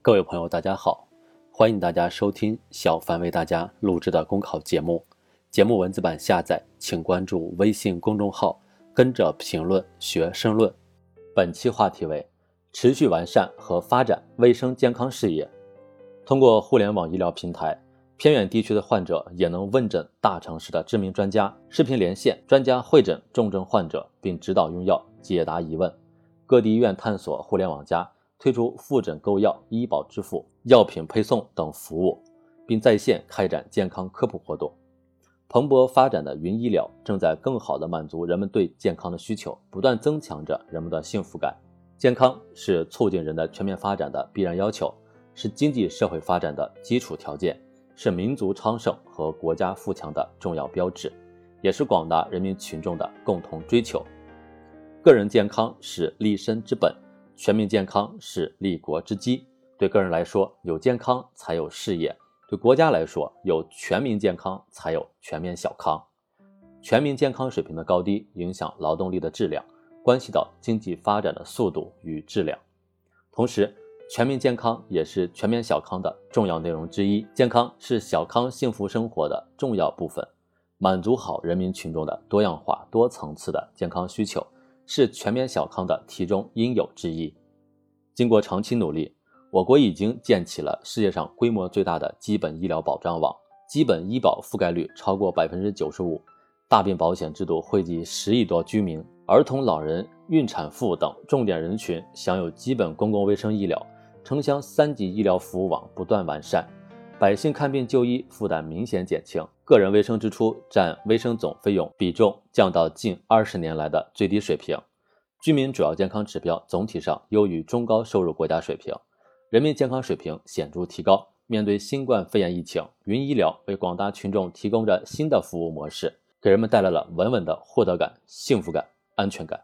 各位朋友，大家好，欢迎大家收听小凡为大家录制的公考节目。节目文字版下载，请关注微信公众号，跟着评论学申论。本期话题为持续完善和发展卫生健康事业。通过互联网医疗平台，偏远地区的患者也能问诊大城市的知名专家，视频连线，专家会诊重症患者，并指导用药，解答疑问。各地医院探索互联网加。推出复诊购药、医保支付、药品配送等服务，并在线开展健康科普活动。蓬勃发展的云医疗正在更好地满足人们对健康的需求，不断增强着人们的幸福感。健康是促进人的全面发展的必然要求，是经济社会发展的基础条件，是民族昌盛和国家富强的重要标志，也是广大人民群众的共同追求。个人健康是立身之本。全民健康是立国之基。对个人来说，有健康才有事业；对国家来说，有全民健康才有全面小康。全民健康水平的高低，影响劳动力的质量，关系到经济发展的速度与质量。同时，全民健康也是全面小康的重要内容之一。健康是小康幸福生活的重要部分，满足好人民群众的多样化、多层次的健康需求。是全面小康的题中应有之义。经过长期努力，我国已经建起了世界上规模最大的基本医疗保障网，基本医保覆盖率超过百分之九十五，大病保险制度惠及十亿多居民，儿童、老人、孕产妇等重点人群享有基本公共卫生医疗，城乡三级医疗服务网不断完善。百姓看病就医负担明显减轻，个人卫生支出占卫生总费用比重降到近二十年来的最低水平，居民主要健康指标总体上优于中高收入国家水平，人民健康水平显著提高。面对新冠肺炎疫情，云医疗为广大群众提供着新的服务模式，给人们带来了稳稳的获得感、幸福感、安全感。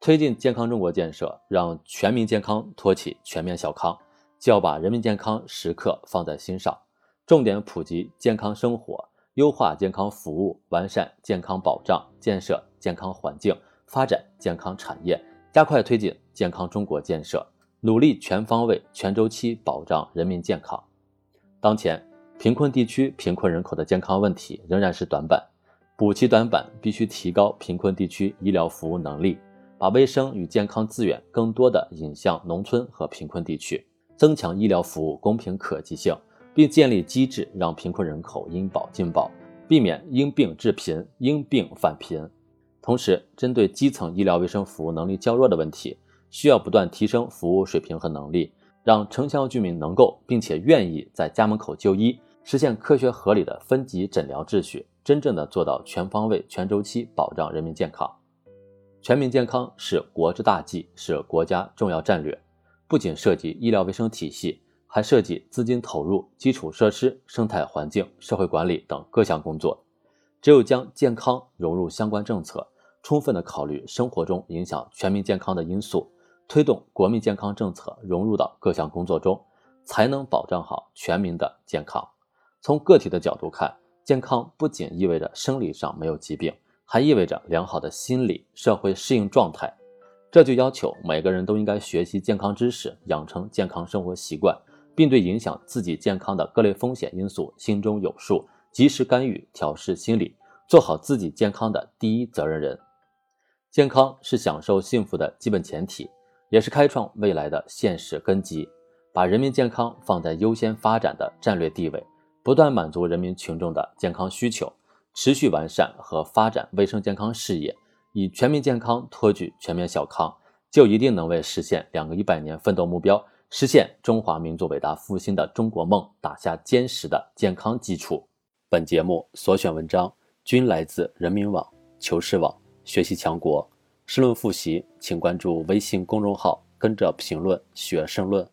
推进健康中国建设，让全民健康托起全面小康，就要把人民健康时刻放在心上。重点普及健康生活，优化健康服务，完善健康保障，建设健康环境，发展健康产业，加快推进健康中国建设，努力全方位、全周期保障人民健康。当前，贫困地区贫困人口的健康问题仍然是短板，补齐短板必须提高贫困地区医疗服务能力，把卫生与健康资源更多的引向农村和贫困地区，增强医疗服务公平可及性。并建立机制，让贫困人口因保尽保，避免因病致贫、因病返贫。同时，针对基层医疗卫生服务能力较弱的问题，需要不断提升服务水平和能力，让城乡居民能够并且愿意在家门口就医，实现科学合理的分级诊疗秩序，真正的做到全方位、全周期保障人民健康。全民健康是国之大计，是国家重要战略，不仅涉及医疗卫生体系。还涉及资金投入、基础设施、生态环境、社会管理等各项工作。只有将健康融入相关政策，充分的考虑生活中影响全民健康的因素，推动国民健康政策融入到各项工作中，才能保障好全民的健康。从个体的角度看，健康不仅意味着生理上没有疾病，还意味着良好的心理、社会适应状态。这就要求每个人都应该学习健康知识，养成健康生活习惯。并对影响自己健康的各类风险因素心中有数，及时干预、调试心理，做好自己健康的第一责任人。健康是享受幸福的基本前提，也是开创未来的现实根基。把人民健康放在优先发展的战略地位，不断满足人民群众的健康需求，持续完善和发展卫生健康事业，以全民健康托举全面小康，就一定能为实现两个一百年奋斗目标。实现中华民族伟大复兴的中国梦打下坚实的健康基础。本节目所选文章均来自人民网、求是网、学习强国。申论复习，请关注微信公众号，跟着评论学申论。